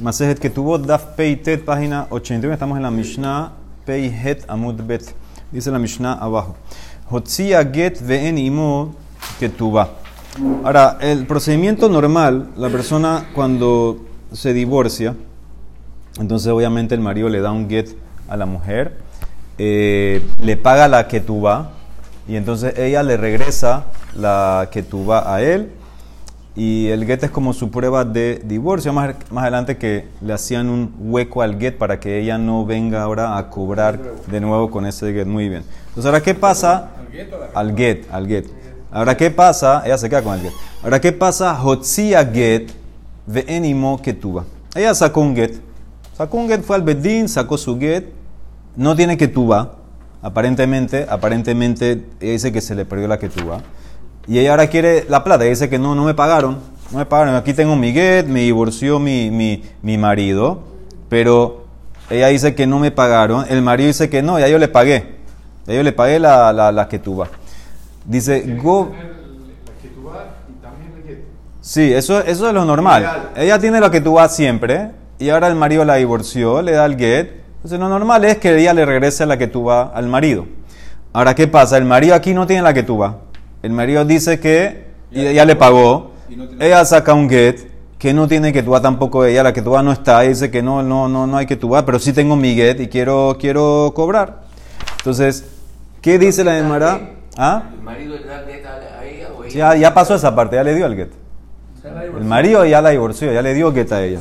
Masejet que tuvo Daf Peitet, página 81. Estamos en la Mishnah Peihet Amud Bet. Dice la Mishnah abajo. Hotzia Get Ve'en Imo Ketuba. Ahora, el procedimiento normal, la persona cuando se divorcia, entonces obviamente el marido le da un get a la mujer, eh, le paga la ketuba y entonces ella le regresa la ketuba a él y el get es como su prueba de divorcio. Más, más adelante que le hacían un hueco al get para que ella no venga ahora a cobrar de nuevo con ese get. Muy bien. Entonces, ahora, ¿qué pasa? Al get, al get. Ahora, ¿qué pasa? Ella se queda con el get. Ahora, ¿qué pasa? Hotzia get ve enimo ketuba. Ella sacó un get. Sacó un get, fue al bedín, sacó su get. No tiene ketuba. Aparentemente, aparentemente, ella dice que se le perdió la ketuba. Y ella ahora quiere la plata. Ella dice que no, no me pagaron. No me pagaron. Aquí tengo mi get, me divorció mi, mi, mi marido. Pero ella dice que no me pagaron. El marido dice que no, ya yo le pagué. Ya yo le pagué la, la, la ketuba. Dice, go. Sí, eso, eso es lo normal. Ella tiene la ketuba siempre. Y ahora el marido la divorció, le da el get. Entonces lo normal es que ella le regrese la ketuba al marido. Ahora, ¿qué pasa? El marido aquí no tiene la ketuba. El marido dice que ya, le pagó. Ella saca un get que no tiene que tuba tampoco ella, la que tuba no está, y dice que no, no, no, no hay que tuba, pero sí tengo mi get y quiero, quiero cobrar. Entonces, ¿qué dice la Emara? ¿Ah? ¿El marido le da get a ella o ella? Ya, ya pasó esa parte, ya le dio el get. El marido ya la divorció, ya le dio get a ella.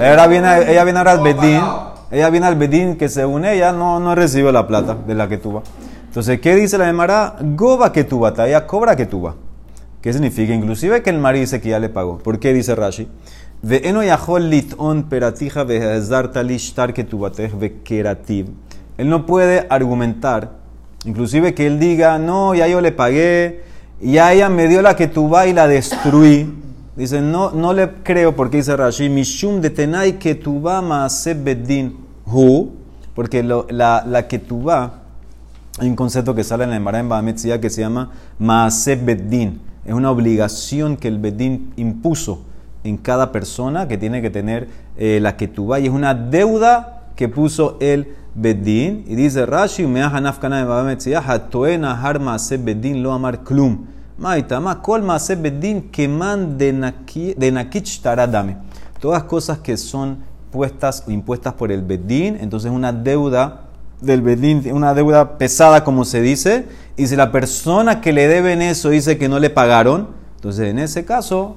Ahora viene, ella viene ahora al bedín, ella viene al bedín que según ella no, no recibió la plata de la que tuba. Entonces, ¿qué dice la Emara? Goba que tuba, ella cobra que tuba. ¿Qué significa? Inclusive que el marido dice que ya le pagó. ¿Por qué dice Rashi? Él no puede argumentar, inclusive que él diga, no, ya yo le pagué, ya ella me dio la que tuba y la destruí. Dice, no, no le creo porque dice Rashi, mishum de tenai que tuba maase bedin hu, porque lo, la, la que tuba, hay un concepto que sale en la Emara en Bahametzia que se llama maase bedin es una obligación que el Bedín impuso en cada persona que tiene que tener eh, la que tuba y es una deuda que puso el Bedín. Y dice Rashi, Bedín lo amar klum. Maitama, kol maase Bedín keman de nakich taradame. Todas cosas que son puestas o impuestas por el Bedín, entonces una deuda del Bedín, una deuda pesada como se dice, y si la persona que le deben eso dice que no le pagaron, entonces en ese caso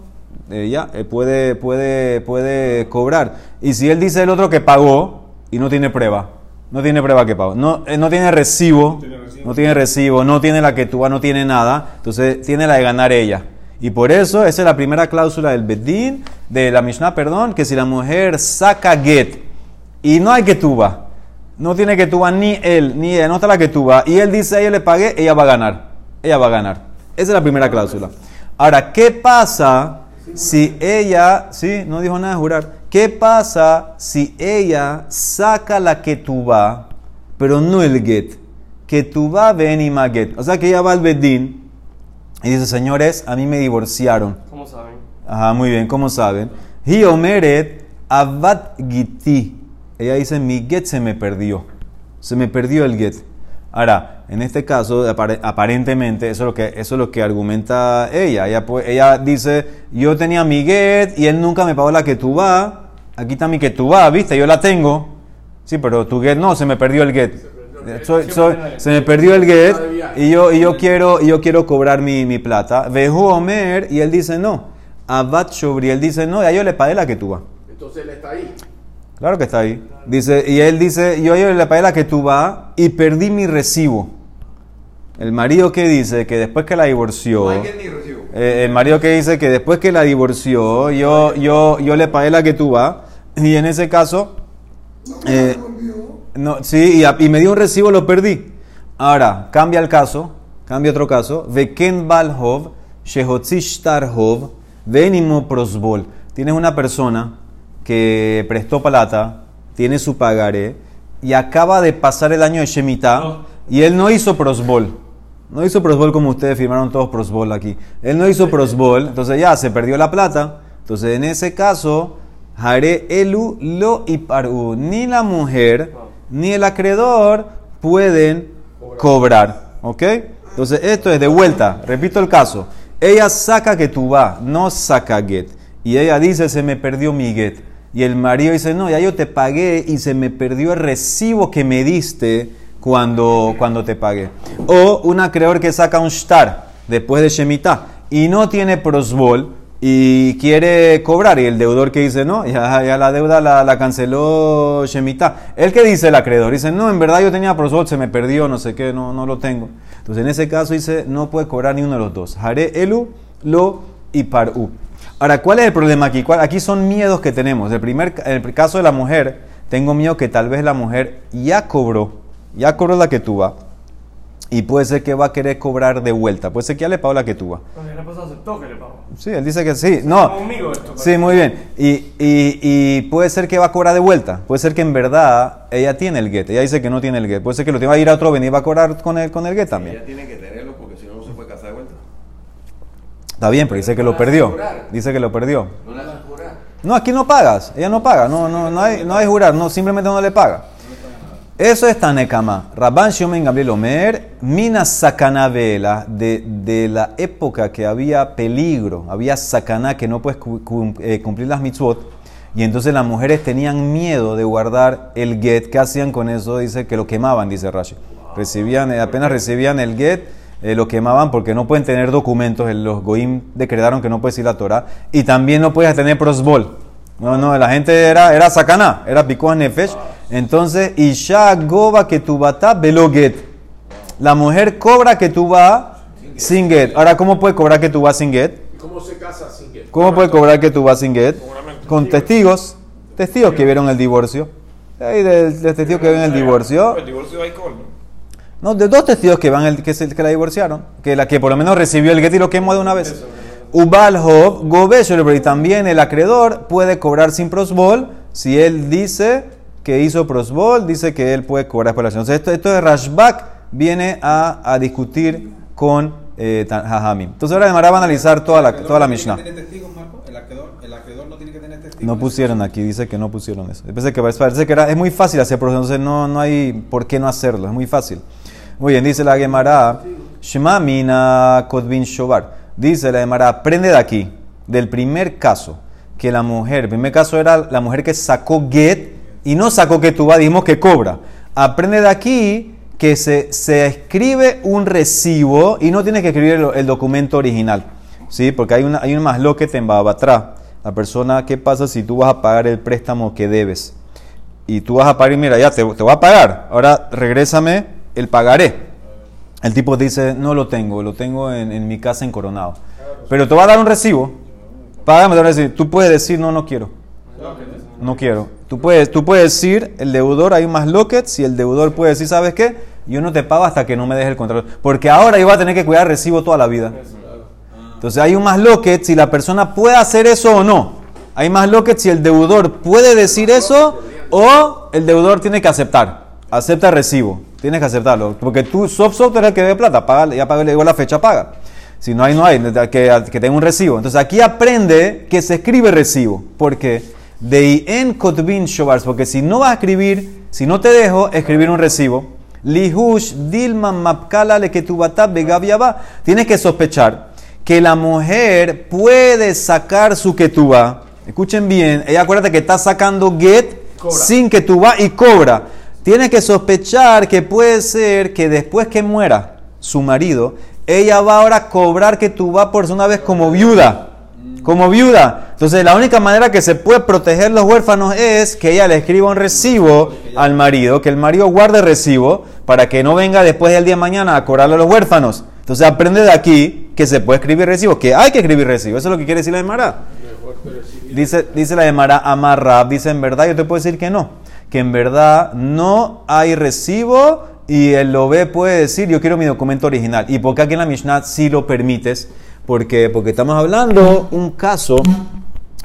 ella eh, puede, puede, puede cobrar. Y si él dice el otro que pagó y no tiene prueba, no tiene prueba que pagó, no, eh, no tiene recibo, no tiene recibo, no tiene la que tú no tiene nada, entonces tiene la de ganar ella. Y por eso esa es la primera cláusula del Bedín, de la Mishnah, perdón, que si la mujer saca get y no hay que tuba, no tiene que tuba ni él, ni ella, no está la que tuba. Y él dice, a ella le pagué, ella va a ganar. Ella va a ganar. Esa es la primera cláusula. Ahora, ¿qué pasa si ella, sí, no dijo nada de jurar. ¿Qué pasa si ella saca la que tuba, pero no el get? Que tuba ven y get. O sea que ella va al bedín y dice, señores, a mí me divorciaron. ¿Cómo saben? Ajá, muy bien, ¿cómo saben? Hi omeret avat giti. Ella dice, mi get se me perdió. Se me perdió el get. Ahora, en este caso, aparentemente, eso es lo que, eso es lo que argumenta ella. ella. Ella dice, yo tenía mi get y él nunca me pagó la que tú vas. Aquí está mi que tú vas, ¿viste? Yo la tengo. Sí, pero tu get no, se me perdió el get. se me perdió el get y yo, y yo, quiero, yo quiero cobrar mi, mi plata. Veju Omer y él dice no. Abad Shobri, él dice no, ya yo le pagué la que tú vas. Entonces él está ahí. Claro que está ahí. Dice, y él dice, yo, yo le pagué la que tú vas y perdí mi recibo. El marido que dice que después que la divorció, eh, el marido que dice que después que la divorció, yo, yo, yo le pagué la que tú vas, y en ese caso, eh, no, sí, y, y, me dio un recibo, lo perdí. Ahora, cambia el caso, cambia otro caso, Veken Balhov, Shehotzishtarhov, Venimo Prosbol. Tienes una persona que prestó plata, tiene su pagaré y acaba de pasar el año de Shemitah y él no hizo prosbol. No hizo prosbol como ustedes firmaron todos prosbol aquí. Él no hizo prosbol, entonces ya se perdió la plata. Entonces en ese caso, Hare elu lo y paru. Ni la mujer ni el acreedor pueden cobrar. ¿Ok? Entonces, esto es de vuelta. Repito el caso. Ella saca que tú vas, no saca get. Y ella dice, se me perdió mi get. Y el marido dice, no, ya yo te pagué y se me perdió el recibo que me diste cuando, cuando te pagué. O un acreedor que saca un shtar después de Shemitah y no tiene prosbol y quiere cobrar. Y el deudor que dice, no, ya, ya la deuda la, la canceló Shemitah. El que dice el acreedor, dice, no, en verdad yo tenía prosbol, se me perdió, no sé qué, no, no lo tengo. Entonces en ese caso dice, no puede cobrar ni uno de los dos. Haré elu, lo y paru. Ahora, ¿cuál es el problema aquí? Aquí son miedos que tenemos. El primer, en el caso de la mujer, tengo miedo que tal vez la mujer ya cobró, ya cobró la que tuvo y puede ser que va a querer cobrar de vuelta. Puede ser que ya le pagó la que tuvo. aceptó que le pagó. Sí, él dice que sí. No. sí, muy bien. Y, y, puede ser que va a cobrar de vuelta. Puede ser que en verdad ella tiene el get. Ella dice que no tiene el get. Puede ser que lo tenga ir a otro venir y va a cobrar con el, con el get también. Ella tiene que tenerlo porque si no, no se puede casar de vuelta. Está bien, pero dice que lo perdió. Dice que lo perdió. No, aquí no pagas. Ella no paga. No, no, no hay, no hay jurar. No, simplemente no le paga. Eso es Tanekama. Rabban Shomen Gabriel Omer, Mina de, de, la época que había peligro, había Sakana que no puedes eh, cumplir las mitzvot, y entonces las mujeres tenían miedo de guardar el get. ¿Qué hacían con eso? Dice que lo quemaban, dice Rashi. Recibían, eh, apenas recibían el get, eh, lo quemaban porque no pueden tener documentos. Los Goim decretaron que no puedes ir a la Torah. Y también no puedes tener prosbol. No, no, la gente era, era Sakana, era Pikuah Nefesh. Entonces, Isha Goba que tu velo get. La mujer cobra que sin get. Ahora, ¿cómo puede cobrar que vas sin get? ¿Cómo se casa sin get? ¿Cómo puede cobrar que vas sin get? Con testigos. Testigos que vieron el divorcio. Hay de, testigos que vieron el divorcio. El divorcio hay No, de dos testigos que van el, que, se, que la divorciaron. Que la que por lo menos recibió el get y lo quemó de una vez. Ubalhov, Gobesho, y también el acreedor puede cobrar sin prosbol si él dice que hizo prosbol, dice que él puede cobrar la acción. esto, esto de Rashbak viene a, a discutir con eh. Entonces ahora Gemara va a analizar toda la, toda la Mishnah. No pusieron aquí, dice que no pusieron eso. Parece que, parece que era, es muy fácil hacer prosbol, entonces no, no hay por qué no hacerlo, es muy fácil. Muy bien, dice la Gemara, Shema Mina Kodvin Shobar. Dice la Gemara, aprende de aquí, del primer caso, que la mujer, el primer caso era la mujer que sacó get y no sacó que dijimos que cobra. Aprende de aquí que se, se, escribe un recibo y no tienes que escribir el, documento original. ¿Sí? Porque hay, una, hay un más lo que te atrás. La persona, ¿qué pasa si tú vas a pagar el préstamo que debes? Y tú vas a pagar y mira, ya te, te voy a pagar. Ahora regrésame el pagaré. El tipo dice, no lo tengo, lo tengo en, mi casa en Coronado. Pero te va a dar un recibo. Págame, te decir, tú puedes decir, no, no quiero. No quiero. Tú puedes, tú puedes decir, el deudor, hay más lockets, y el deudor puede decir, ¿sabes qué? Yo no te pago hasta que no me deje el contrato. Porque ahora yo voy a tener que cuidar el recibo toda la vida. Entonces hay un más locket si la persona puede hacer eso o no. Hay más lockets si el deudor puede decir eso o el deudor tiene que aceptar. Acepta el recibo. Tienes que aceptarlo. Porque tú, soft soft eres el que debe plata. Paga, ya paga, le digo la fecha, paga. Si no hay, no hay. Que, que tenga un recibo. Entonces aquí aprende que se escribe recibo. porque de en kotvin shobars, porque si no vas a escribir, si no te dejo escribir un recibo, lihush dilman mapkala le que tu tienes que sospechar que la mujer puede sacar su ketuba. Escuchen bien, ella acuérdate que está sacando get sin que tú y cobra. Tienes que sospechar que puede ser que después que muera su marido, ella va ahora a cobrar que tú por una vez como viuda como viuda. Entonces la única manera que se puede proteger los huérfanos es que ella le escriba un recibo al marido, que el marido guarde recibo para que no venga después del día de mañana a cobrarle a los huérfanos. Entonces aprende de aquí que se puede escribir recibo, que hay que escribir recibo. Eso es lo que quiere decir la Emara. Dice, dice la Emara amarra, dice en verdad, yo te puedo decir que no, que en verdad no hay recibo y el ve puede decir yo quiero mi documento original. ¿Y porque aquí en la Mishnah sí lo permites? Porque estamos hablando un caso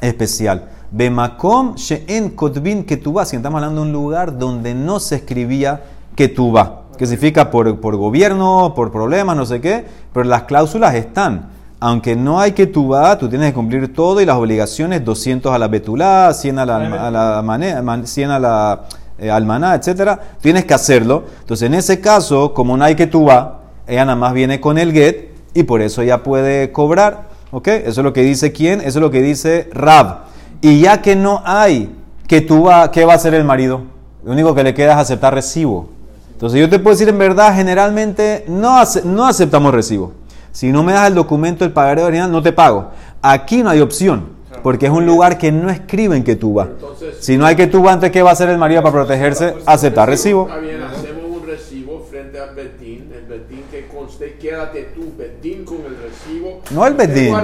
especial. Bemakom she'en kotbin ketubá. Si estamos hablando de un lugar donde no se escribía ketubá. Que significa por, por gobierno, por problemas, no sé qué. Pero las cláusulas están. Aunque no hay que tuba, tú tienes que cumplir todo y las obligaciones, 200 a la betulá, 100 a la, a la, mane- man- 100 a la eh, almaná, etcétera, tienes que hacerlo. Entonces, en ese caso, como no hay que tuba, ella nada más viene con el get y por eso ella puede cobrar. ¿Ok? Eso es lo que dice quién, eso es lo que dice Rab. Y ya que no hay que tuba, ¿qué va a hacer el marido? Lo único que le queda es aceptar recibo. Entonces yo te puedo decir en verdad, generalmente no, ace- no aceptamos recibo. Si no me das el documento del pagaré original, no te pago. Aquí no hay opción, porque es un lugar que no escriben que tú vas. Entonces- Si no hay que tú vas, entonces ¿qué va a hacer el marido para protegerse? Aceptar recibo. Está bien, hacemos un recibo frente al Betín. El Betín que conste, quédate tú, Betín, con el recibo. No el Betín. No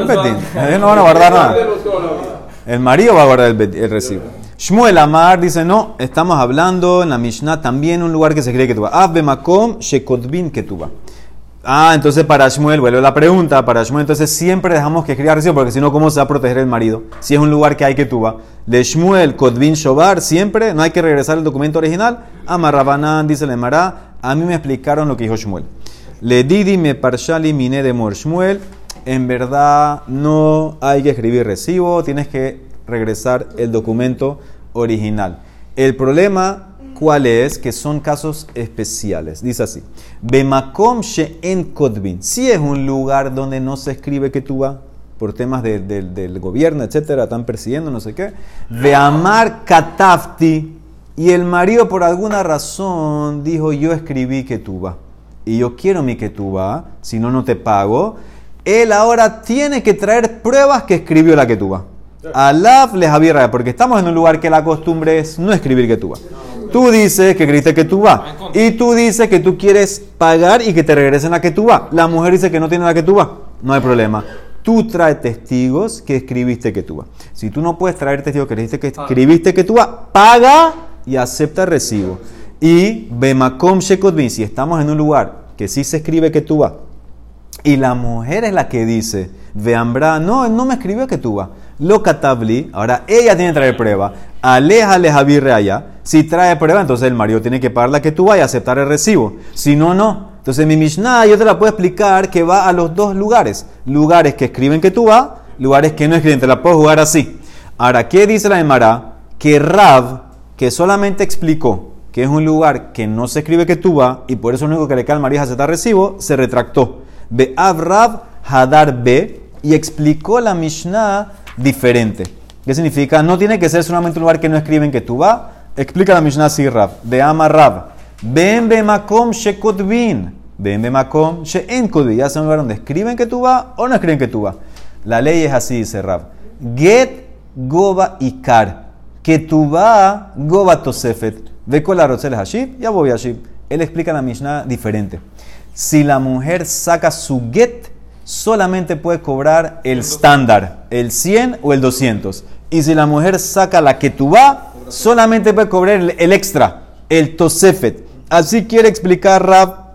el Betín. Ellos no van a guardar nada. El marido va a guardar el, el recibo. Shmuel Amar dice, no, estamos hablando en la Mishnah también un lugar que se cree que tú vas. Abbe makom shekotvin que tú vas. Ah, entonces para Shmuel, vuelve la pregunta, para Shmuel entonces siempre dejamos que escriba recibo, porque si no, ¿cómo se va a proteger el marido? Si es un lugar que hay que vas. Le Shmuel, Kotvin Shobar, siempre, no hay que regresar el documento original. Amarrabanán, dice el Emara, a mí me explicaron lo que dijo Shmuel. Le didi me parshali mine de mor Shmuel, en verdad no hay que escribir recibo, tienes que regresar el documento original. El problema, ¿cuál es? Que son casos especiales. Dice así: Bemakom en Kotvin. Si es un lugar donde no se escribe que tú vas, por temas de- de- del gobierno, etcétera, están persiguiendo, no sé qué. Veamar Katafti. Y el marido, por alguna razón, dijo: Yo escribí que tú vas. Y yo quiero mi que tú vas, si no, no te pago. Él ahora tiene que traer pruebas que escribió la que tú vas. Alaf les abierra, porque estamos en un lugar que la costumbre es no escribir que tú vas. Tú dices que escribiste que tú vas. Y tú dices que tú quieres pagar y que te regresen la que tú vas. La mujer dice que no tiene la que tú vas. No hay problema. Tú traes testigos que escribiste que tú vas. Si tú no puedes traer testigos que escribiste que, escribiste que tú vas, paga y acepta el recibo. Y Bemakom Shekotvin, si estamos en un lugar que sí se escribe que tú vas, y la mujer es la que dice, Veambra, no, él no me escribió que tú vas. Lo katabli, ahora ella tiene que traer prueba. Aléjale Javier allá. Si trae prueba, entonces el marido tiene que pagar la que tú vas y aceptar el recibo. Si no, no. Entonces mi Mishnah yo te la puedo explicar que va a los dos lugares. Lugares que escriben que tú vas, lugares que no escriben. Te la puedo jugar así. Ahora, ¿qué dice la Emara? Que Rav, que solamente explicó que es un lugar que no se escribe que tú vas y por eso lo único que le cae al marido es aceptar recibo, se retractó. Be Rav Hadar B y explicó la Mishnah diferente. ¿Qué significa? No tiene que ser solamente un lugar que no escriben que tú vas. Explica la Mishnah así, Rav. De Ama Rav. Ben be makom shekotvin. Ben be makom she'en kotvin. Ya sea un lugar donde escriben que tú vas o no escriben que tú vas. La ley es así, dice Rav. Get goba ikar. Que tú vas goba tosefet. Ve con la rotzel hashib, ya voy hashib. Él explica la Mishnah diferente. Si la mujer saca su get, solamente puede cobrar el estándar, el 100 o el 200. Y si la mujer saca la que tú vas, solamente puede cobrar el, extra, el tosefet. Así quiere explicar Rab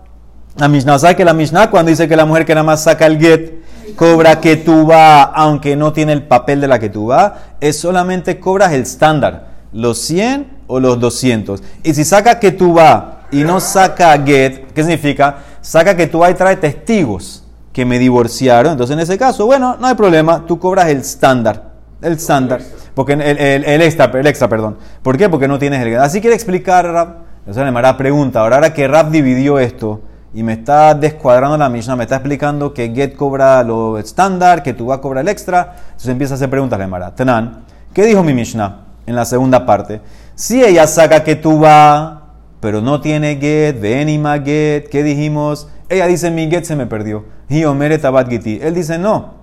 la Mishnah. ¿Sabe que la Mishnah cuando dice que la mujer que nada más saca el get, cobra que tú vas, aunque no tiene el papel de la que tú vas, es solamente cobras el estándar, los 100 o los 200. Y si saca que tú vas y no saca get, ¿qué significa? Saca que tú vas y trae testigos que me divorciaron. Entonces, en ese caso, bueno, no hay problema, tú cobras el estándar. El estándar. Porque el, el- el extra, el extra, perdón. ¿Por qué? Porque no tienes el. Así quiere explicar Rab. Entonces, me hará pregunta. Ahora, que Rab dividió esto y me está descuadrando la Mishnah, me está explicando que get cobra lo estándar, que tú vas a cobrar el extra. Entonces empieza a hacer preguntas, le Mara. Tenan, ¿qué dijo mi Mishnah en la segunda parte? Si ella saca que tú vas, pero no tiene get, venima get, ¿qué dijimos? Ella dice, mi get se me perdió. Y omere tabat giti. Él dice, no,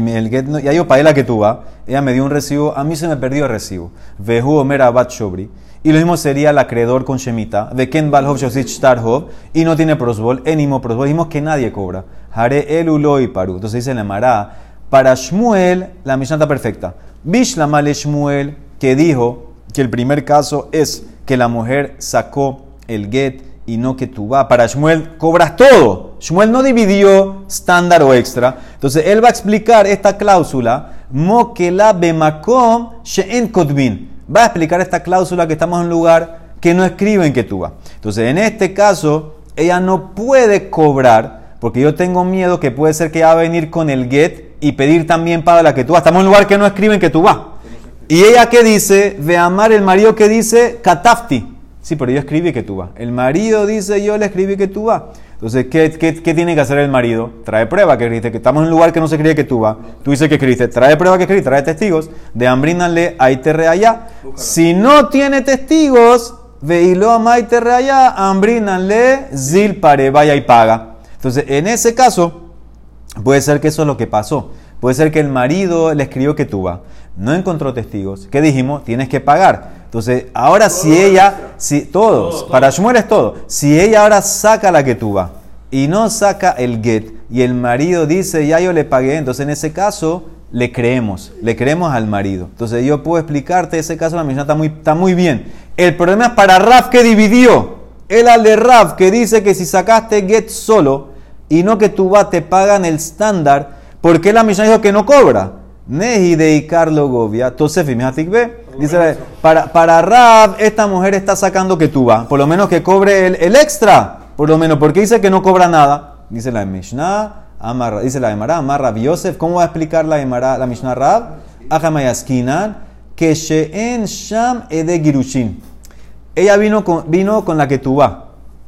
mi- el get ya yo pagué la que tú vas, ella me dio un recibo, a mí se me perdió el recibo. Vehu omer abat shobri. Y lo mismo sería el acreedor con Shemita, de Ken Balhov Shosich Starhov, y no tiene prosbol, enimo prosbol. Dijimos que nadie cobra. Hare el ulo y paru. Entonces dice la Mará, para Shmuel, la Mishnah está perfecta. Bishlamale Shmuel, que dijo que el primer caso es que la mujer sacó el get y no que tú vas. Para Shmuel cobras todo. Shmuel no dividió estándar o extra. Entonces él va a explicar esta cláusula. Mokela bemakom she'en kotvin. Va a explicar esta cláusula que estamos en un lugar que no escriben que tú vas. Entonces en este caso ella no puede cobrar porque yo tengo miedo que puede ser que va a venir con el get y pedir también para la que tú vas. Estamos en un lugar que no escriben que tú vas. Y ella que dice, ve amar el marido que dice, katafti. Sí, pero yo escribí que tú vas. El marido dice, yo le escribí que tú vas. Entonces, ¿qué, qué, qué tiene que hacer el marido? Trae prueba que escribiste, que estamos en un lugar que no se cree que tú vas. Tú dices que escribiste, trae prueba que escribiste, trae testigos. De ambrínale ahí te allá. Si no tiene testigos, veilo amai te allá, ambrínale zil pare, vaya y paga. Entonces, en ese caso, puede ser que eso es lo que pasó. Puede ser que el marido le escribió que tú vas. No encontró testigos. ¿Qué dijimos? Tienes que pagar. Entonces, ahora si ella, si todos, para Shmuel es todo, si ella ahora saca la que tú vas y no saca el get y el marido dice, ya yo le pagué, entonces en ese caso le creemos, le creemos al marido. Entonces yo puedo explicarte ese caso, la misión está muy, está muy bien. El problema es para Raf que dividió. El al de Raf que dice que si sacaste get solo y no que tú vas te pagan el estándar, ¿por qué la misión dijo que no cobra? Nehi de Carlo Govia, Tosef y Dice, para, para Rab, esta mujer está sacando que tú vas, por lo menos que cobre el, extra, por lo menos, porque dice que no cobra nada. Dice la Mishnah, Amar, dice la Emara, Amar Rab Yosef, ¿cómo va a explicar la, Emara, la Mishnah Rab? Ajamayaskinan, que Sheen Sham Ede Girushin. Ella vino con, vino con la que tú vas.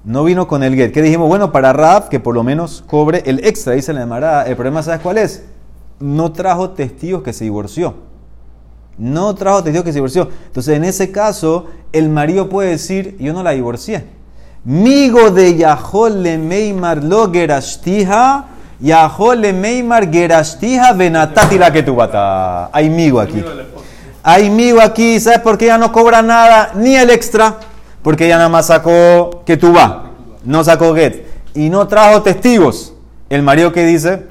No vino con el get. ¿Qué dijimos? Bueno, para Rab, que por lo menos cobre el extra, dice la Emara. El problema, ¿sabes cuál es? No trajo testigos que se divorció. No trajo testigos que se divorció. Entonces, en ese caso, el marido puede decir, yo no la divorcié. Migo de Yahol le Meimar lo gerashtija, Yahol le Meimar gerashtija venatati la que bata. Hay migo aquí. Hay migo aquí, ¿sabes por qué ella no cobra nada, ni el extra? Porque ella nada más sacó que va, no sacó get. Y no trajo testigos. El marido que dice,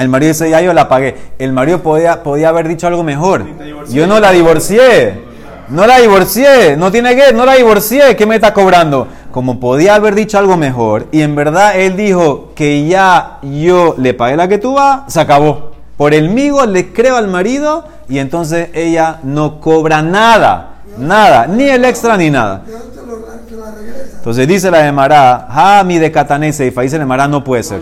el marido dice, ya yo la pagué. El marido podía, podía haber dicho algo mejor. Yo no la divorcié. No la divorcié. No tiene que, no la divorcié. ¿Qué me está cobrando? Como podía haber dicho algo mejor. Y en verdad él dijo que ya yo le pagué la que tú vas, se acabó. Por el migo le creo al marido y entonces ella no cobra nada. Nada. Ni el extra ni nada. Entonces dice la Emara, ah, mi de Catanese, y dice la Emara, no puede ser.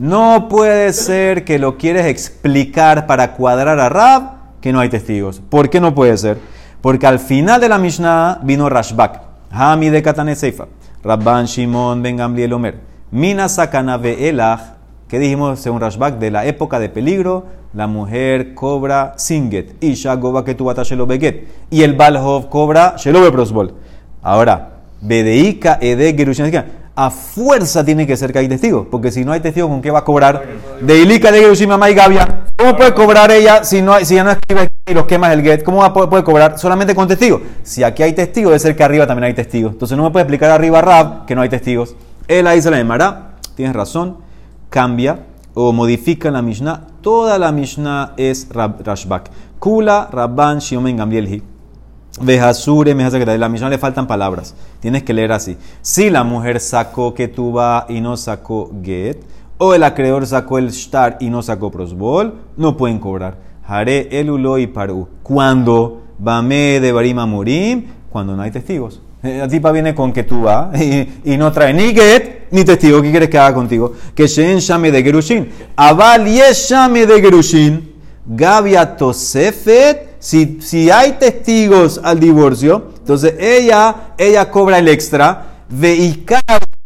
No puede ser que lo quieres explicar para cuadrar a Rab que no hay testigos. ¿Por qué no puede ser? Porque al final de la Mishnah vino Rashbak. Hami de Katane Seifa. Rabban Shimon Ben Gamliel Omer. Mina Sakana Elach. ¿Qué dijimos según Rashbak? De la época de peligro, la mujer cobra Singet. Isha Goba que tu Shelo Beget. Y el Balhov cobra Shelo Prosbol. Ahora, Bedeika Ede Gerushin a fuerza tiene que ser que hay testigos, porque si no hay testigos, ¿con qué va a cobrar? De Ilika, de y Gavia. ¿Cómo puede cobrar ella si, no, si ya no escribe y los quemas el get? ¿Cómo puede, cobrar solamente con testigos? Si aquí hay testigos, debe ser que arriba también hay testigos. Entonces no me puede explicar arriba Rab que no hay testigos. Él ahí se la llamará, tienes razón, cambia o modifica la Mishnah. Toda la Mishnah es Rashbak. Kula, Rabban, Shiomen, Gambielhi. Vejasure, me hace la Mishnah le faltan palabras. Tienes que leer así. Si la mujer sacó que tuba y no sacó get, o el acreedor sacó el shtar y no sacó prosbol, no pueden cobrar. Haré el ulo y paru. Cuando me de barima murim, cuando no hay testigos. Eh, la tipa viene con tú y, y, no trae ni get ni testigo. ¿Qué quieres que haga contigo? Que Shen llame de Gerushin. Aval llame de Gerushin. Gavia Tosefet si, si hay testigos al divorcio, entonces ella, ella cobra el extra, veika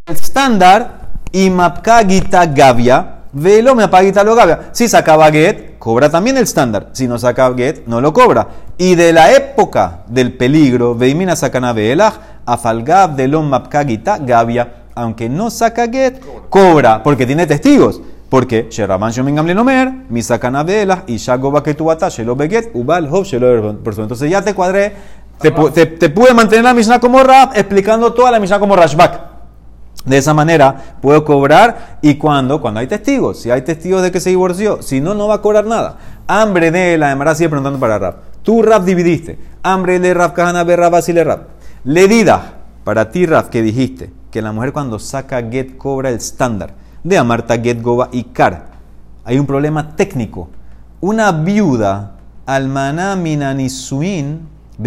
el estándar y mapkagita gavia, velo me apagita lo gavia. Si sacaba get, cobra también el estándar. Si no saca get, no lo cobra. Y de la época del peligro, veimina sacana veelach, afalgab de lo mapkagita gavia, aunque no saca get, cobra, porque tiene testigos. Porque Sheraban Shomin Gamle Nomer, Misakana Vela, y Shagoba Shelo Beget, Ubal Hov Shelo Entonces ya te cuadré, te, te, te, pude mantener la Mishnah como Rab, explicando toda la Mishnah como Rashbak. De esa manera puedo cobrar y cuando, cuando hay testigos, si hay testigos de que se divorció, si no, no va a cobrar nada. Hambre de la Emara sigue preguntando para Rab. Tú Rab dividiste. Hambre de Rab Kahana be Rab le Rab. Ledida, para ti Rab que dijiste que la mujer cuando saca get cobra el estándar de Amarta Get Goba y Kar. Hay un problema técnico. Una viuda, almaná minanisuin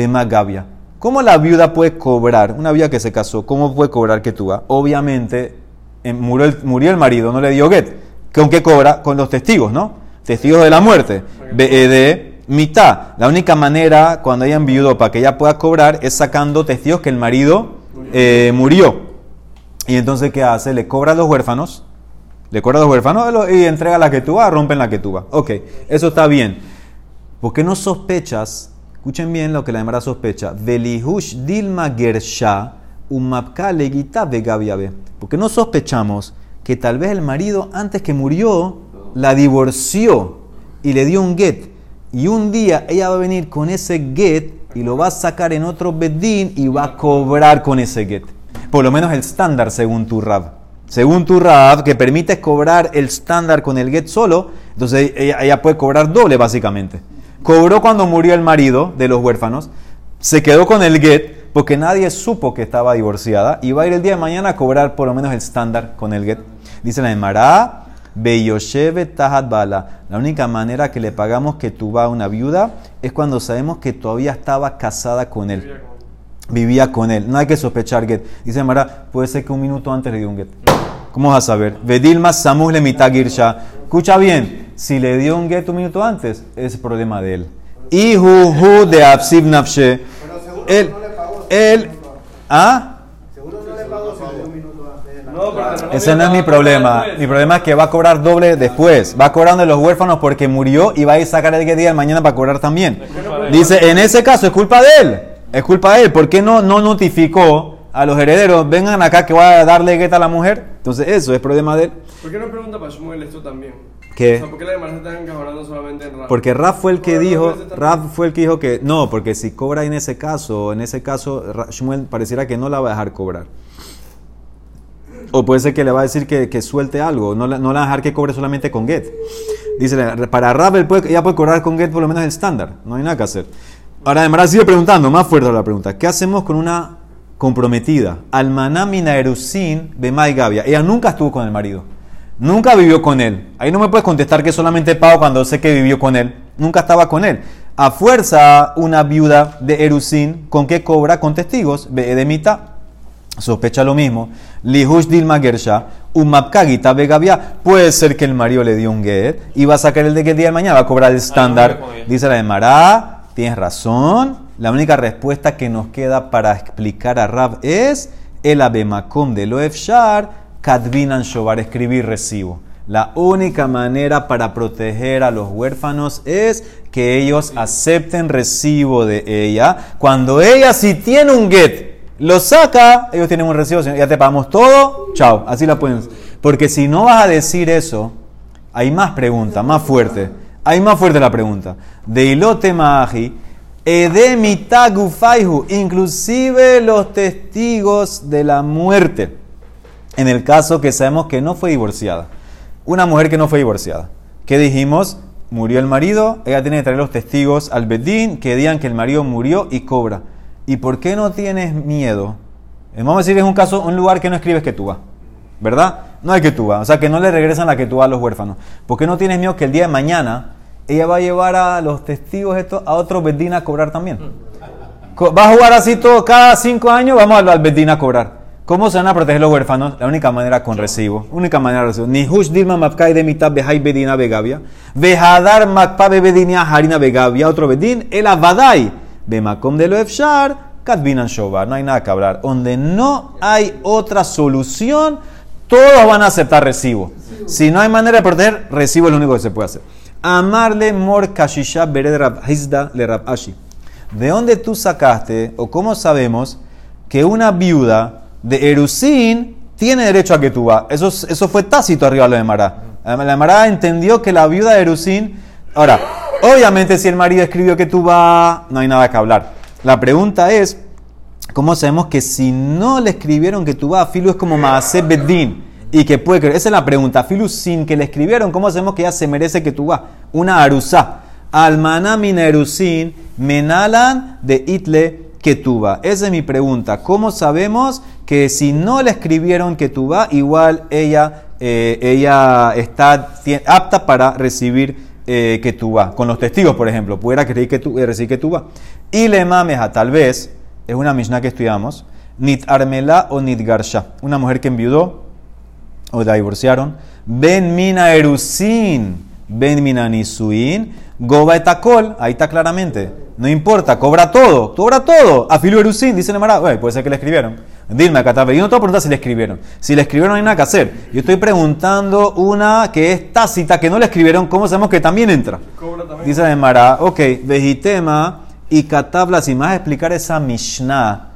magavia. ¿Cómo la viuda puede cobrar? Una viuda que se casó, ¿cómo puede cobrar que tú Obviamente, eh, murió el, murió el marido, no le dio get. ¿Con qué cobra? Con los testigos, ¿no? Testigos de la muerte. Be- de mitad. La única manera cuando hayan viudo para que ella pueda cobrar es sacando testigos que el marido eh, murió. Y entonces, ¿qué hace? Le cobra a los huérfanos. Le cobra a los huérfanos lo- y entrega la que tú vas, rompen la que tú vas. Ok, eso está bien. ¿Por qué no sospechas? Escuchen bien lo que la Emara sospecha. Velihush dilma gersha umapka legita vegaviabe. ¿Por qué no sospechamos que tal vez el marido antes que murió la divorció y le dio un get? Y un día ella va a venir con ese get y lo va a sacar en otro bedín y va a cobrar con ese get. Por lo menos el estándar según tu rab. Según tu rab, que permite cobrar el estándar con el get solo, entonces ella, ella puede cobrar doble básicamente. Cobró cuando murió el marido de los huérfanos, se quedó con el get porque nadie supo que estaba divorciada y va a ir el día de mañana a cobrar por lo menos el estándar con el get. Dice la Emara, Beyosheve Tahat Bala. La única manera que le pagamos que tú vas a una viuda es cuando sabemos que todavía estaba casada con él. Vivía con él. No hay que sospechar get. Dice Mara, puede ser que un minuto antes le dio un get. ¿Cómo vas a saber? Vedilma Samus le mitagirsha. Escucha bien, si le dio un get un minuto antes, es problema de él. Ihu de Absib Nafshe. Pero seguro Él, no le pagó. él, ¿ah? Seguro no le pagó si le dio un minuto antes de la No, porque no Ese no es mi problema. Mi problema es que va a cobrar doble después. Va cobrando de los huérfanos porque murió y va a ir a sacar el día mañana para cobrar también. Dice, en ese caso es culpa de él. Es culpa de él. ¿Por qué no, no notificó a los herederos? Vengan acá que va a darle gueta a la mujer. Entonces eso es problema de él. ¿Por qué no pregunta para Shmuel esto también? ¿Qué? O sea, ¿por qué la demás se están encajonando solamente en Rafa? Porque Raf fue el que dijo. Raf fue el que dijo que no, porque si cobra en ese caso, en ese caso Shmuel pareciera que no la va a dejar cobrar. O puede ser que le va a decir que, que suelte algo, no la, no la va a dejar que cobre solamente con get. Dice, para Raf él puede, ella puede cobrar con get por lo menos el estándar, no hay nada que hacer. Ahora además sigue preguntando, más fuerte la pregunta, ¿qué hacemos con una comprometida? Almanamina erusin bemai gavia. Ella nunca estuvo con el marido. Nunca vivió con él. Ahí no me puedes contestar que solamente pago cuando sé que vivió con él. Nunca estaba con él. A fuerza, una viuda de Erusin, ¿con qué cobra? Con testigos. Ve de mitad. Sospecha lo mismo. Lihush Dilma Gersha, un mapkagita begavia. Puede ser que el marido le dio un get y va a sacar el de que el día de mañana va a cobrar el estándar. Dice la de Mará, tienes razón. La única respuesta que nos queda para explicar a Rab es el abemakom de Loefshar, Kadvinan Shobar, escribir recibo. La única manera para proteger a los huérfanos es que ellos acepten recibo de ella. Cuando ella si tiene un get, lo saca, ellos tienen un recibo, ya te pagamos todo, chao, así la pueden. Porque si no vas a decir eso, hay más preguntas, más fuerte. Hay más fuerte la pregunta. De ilote magi, edemita gufaihu, inclusive los testigos de la muerte. En el caso que sabemos que no fue divorciada. Una mujer que no fue divorciada. ¿Qué dijimos? Murió el marido, ella tiene que traer los testigos al bedín que digan que el marido murió y cobra. ¿Y por qué no tienes miedo? Eh, Vamos a decir, es un caso, un lugar que no escribes que tú vas. ¿Verdad? No hay que tú vas. O sea, que no le regresan la que tú a los huérfanos. ¿Por qué no tienes miedo que el día de mañana ella va a llevar a los testigos estos a otro bedín a cobrar también? Co- Va a jugar así todo, cada cinco años vamos al, bedín a cobrar. ¿Cómo se van a proteger los huérfanos? La única manera con recibo. Única manera de recibo. Ni hush dilma mapkai de mitad behai bedina begavia. Vejadar makpa harina begavia. Otro bedín. El avadai. Bemakom de lo efshar. Katbinan shobar. No hay nada que hablar. Donde no hay otra solución, todos van a aceptar recibo. Si no hay manera de proteger, recibo es lo único que se puede hacer. Amarle mor kashisha bered rab hizda le rab ashi. ¿De dónde tú sacaste o cómo sabemos que una viuda de Erusín tiene derecho a que tú vas? Eso, es- eso fue tácito arriba de la de Mará. La Mará entendió que la viuda de Erusín. Ahora, obviamente, si el marido escribió que tú vas, no hay nada que hablar. La pregunta es: ¿cómo sabemos que si no le escribieron que tú vas, Filu es como Maaseh Beddin? Y que puede creer. Esa es la pregunta. Filu, sin que le escribieron, ¿cómo sabemos que ella se merece que tú vas? Una arusá. Almana minerusin menalan de itle ketuba. Esa es mi pregunta. ¿Cómo sabemos que si no le escribieron ketuba, igual ella, eh, ella está apta para recibir eh, ketuba? Con los testigos, por ejemplo, pudiera creer que tu, eh, recibir ketuba. Y le mameja, tal vez, es una mishnah que estudiamos, nit armela o nit garsha. Una mujer que enviudó o la divorciaron, ben mina erusin, ben mina nisuin, goba etakol, ahí está claramente. No importa, cobra todo, cobra todo. Afilu erusin, dice el Mara, puede ser que le escribieron. Dime, acá está. Yo no te voy a preguntar si le escribieron. Si le escribieron no hay nada que hacer. Yo estoy preguntando una que es tácita, que no le escribieron, ¿cómo sabemos que también entra? También. Dice el Mara, ok, vejitema y katabla, si más explicar esa Mishnah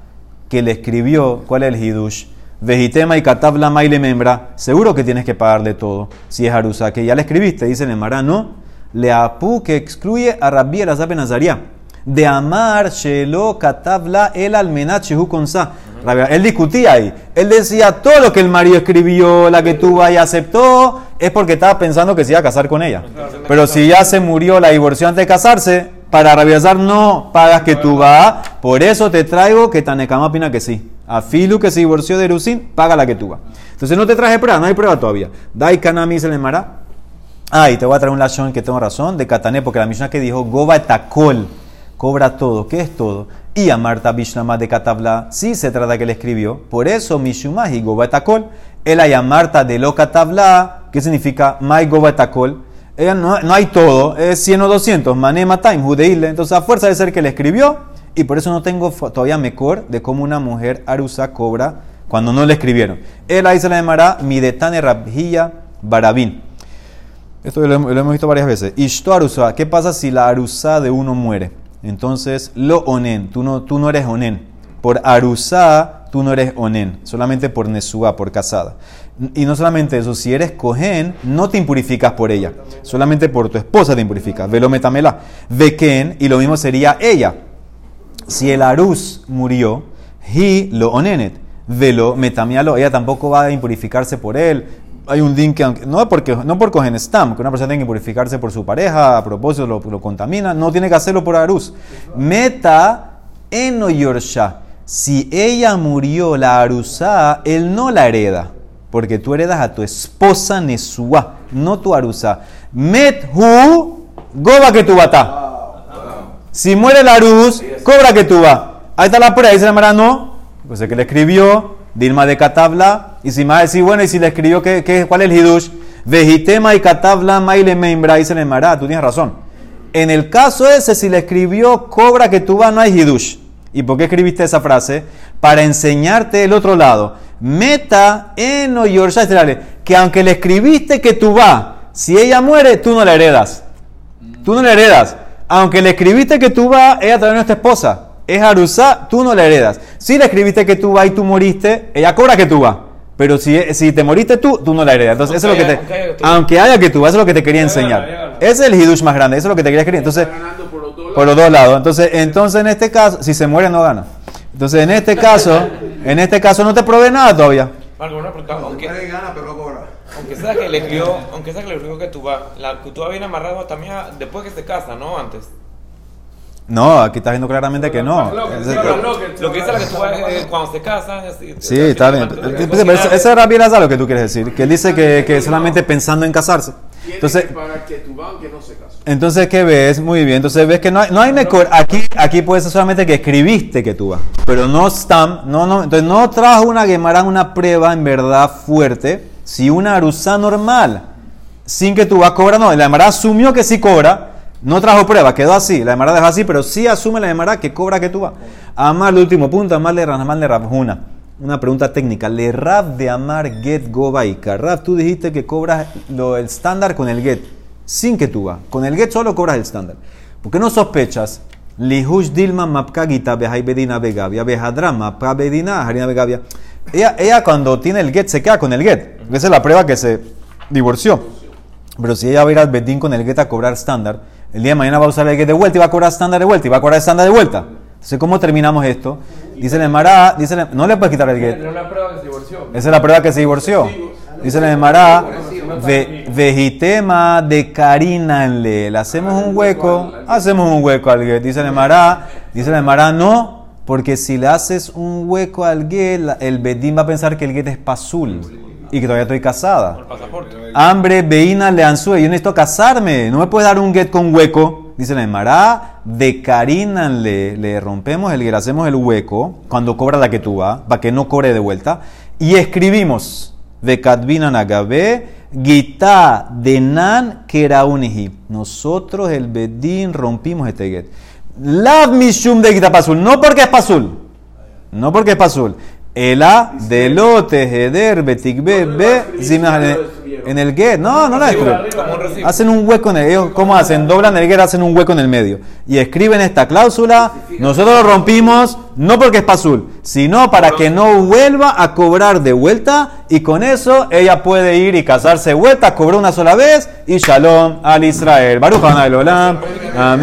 que le escribió, ¿cuál es el hidush? Vejitema y katabla maile membra, seguro que tienes que pagarle todo. Si es Arusa, que ya le escribiste, dice el no. Le apu que excluye a Rabbi Elazar Nazaria. De amar shelo katabla el almenat shehu konsa. Él discutía ahí. Él decía todo lo que el marido escribió, la que tuvo y aceptó, es porque estaba pensando que se iba a casar con ella. Pero si ya se murió, la divorció antes de casarse, para rabiazar no pagas que tú. Por eso te traigo que Tanekama opina que sí. A Filu que se divorció de Erusin, paga la que vas. Entonces no te traje prueba, no hay prueba todavía. Dai Kanami se le mara. Ah, y te voy a traer un lashon que tengo razón, de Katané, porque la Mishnah que dijo, Goba Takol, cobra todo. ¿Qué es todo? Y a Marta Bishnama de Katabla, sí se trata que le escribió. Por eso, Mishumahi Goba Takol, el a Marta de lo Katabla, ¿qué significa? Mai Goba Takol. No, no hay todo, es 100 o 200, Manema Time, Judeile. Entonces, a fuerza de ser que le escribió, y por eso no tengo todavía mejor de cómo una mujer arusa cobra cuando no le escribieron. Él ahí se la llamará Midetane Rabhilla Barabín. Esto lo, lo hemos visto varias veces. Ishto arusa, ¿qué pasa si la arusa de uno muere? Entonces, lo onen, tú no, tú no eres onen. Por arusa, tú no eres onen. Solamente por nesua, por casada. Y no solamente eso, si eres cohen, no te impurificas por ella. Solamente por tu esposa te impurificas. Velo metamela. Veken, y lo mismo sería ella. Si el arus murió, hi lo onenet, velo metamialo, ella tampoco va a impurificarse por él. Hay un din que, no, porque, no por cogen stam, que una persona tiene que impurificarse por su pareja, a propósito lo, lo contamina, no tiene que hacerlo por arus. Meta eno yorsha. Si ella murió la arusá, él no la hereda, porque tú heredas a tu esposa Nesua, no tu arusá. Met hu goba que tu bata. Si muere la luz, cobra que tú vas. Ahí está la prueba, dice la Mara, no. Pues el que le escribió, Dilma de Katabla. Y si más decir, bueno, y si le escribió, ¿qué, qué, cuál es el hidush? Vejitema y Katabla, Maile Membra, dice la Mara, tú tienes razón. En el caso ese, si le escribió, cobra que tú vas, no hay hidush. ¿Y por qué escribiste esa frase? Para enseñarte el otro lado. Meta en que aunque le escribiste que tú vas, si ella muere, tú no la heredas. Tú no le heredas. Aunque le escribiste que tú vas, ella también no es tu esposa. Es Arusá, tú no le heredas. Si le escribiste que tú vas y tú moriste, ella cobra que tú vas. Pero si, si te moriste tú, tú no la heredas. Entonces, eso es lo que Aunque haya- te. aunque haya que tú. Aunque haya que tú vas, eso es lo que te quería enseñar. gana. Ese es el hidush más grande, eso es lo que te quería escribir. Entonces, por los dos por los dos lados. Entonces, entonces en este caso, si se muere, no gana. Entonces, en este caso, en este caso no te provee nada todavía. Aunque, gana, pero no cobra. Aunque sea que le escribió, aunque sea que le escribió que tú vas, la que tú vas bien amarrado también a- después que se casa, ¿no? Antes. No, aquí está viendo claramente que no. Lo que- dice la que tú vas eh, cuando se casan. así- Sí, está bien. ese era bien lo que tú quieres decir. Que él dice que, que solamente pensando en casarse. Entonces, que pagar que tu aunque no se casó. entonces ¿qué ves? Muy bien. Entonces ves que no hay, no hay mejor. Aquí, aquí puede ser solamente que escribiste que tú vas. Pero no stam. No, no. Entonces no trajo una Gemara, una prueba en verdad fuerte. Si una arusa normal, sin que tú vas a cobrar, no. La Gemara asumió que sí cobra. No trajo prueba, quedó así. La Gemara dejó así, pero sí asume la Gemara que cobra que tú vas. Amar, el último punto, Amar le Amar le Rabjuna. Una pregunta técnica. Le Rab de Amar Get Gobaika. Rab, tú dijiste que cobras lo, el estándar con el Get, sin que tú vas. Con el Get solo cobras el estándar. ¿Por qué no sospechas? Lihush Dilma Mapkagita Behai Bedina Begavia, Behadra Mapka Bedina Harina Begavia. Ella, ella cuando tiene el Get se queda con el Get. Esa es la prueba que se divorció. Pero si ella va a ir al Bedín con el get a cobrar estándar, el día de mañana va a usar el get de vuelta y va a cobrar estándar de vuelta y va a cobrar estándar de vuelta. Entonces, ¿cómo terminamos esto? Dice el Emara, dice el- no le puedes quitar el get. Esa es la prueba que se divorció. Dice el Emara, ve, vejitema de carinanle. Le hacemos un hueco, hacemos un hueco al get. Dice el Emara, dice el Emara, no, porque si le haces un hueco al get, el Bedín va a pensar que el get es pasul y que todavía estoy casada. Por pasaporte. Hambre, veína, le ansúe. Yo necesito casarme. No me puedes dar un get con hueco. Dice la Emara, de le, le rompemos el le hacemos el hueco cuando cobra la que tú vas, para que no cobre de vuelta. Y escribimos. vekadvinan agabe, gita denan keraunihi. Nosotros, el bedín, rompimos este get. Lav mishum de gita pasul, no porque es pasul, no porque es pasul. Ela de lote heder betikbe be zimna- en el get. No, no la destruyen. Hacen un hueco en el ellos, ¿cómo hacen? Doblan el get, hacen un hueco en el medio. Y escriben esta cláusula. Nosotros lo rompimos no porque es pasul, sino para que no vuelva a cobrar de vuelta. Y con eso ella puede ir y casarse de vuelta, cobró una sola vez y shalom al Israel. Baruch Olam. Amén.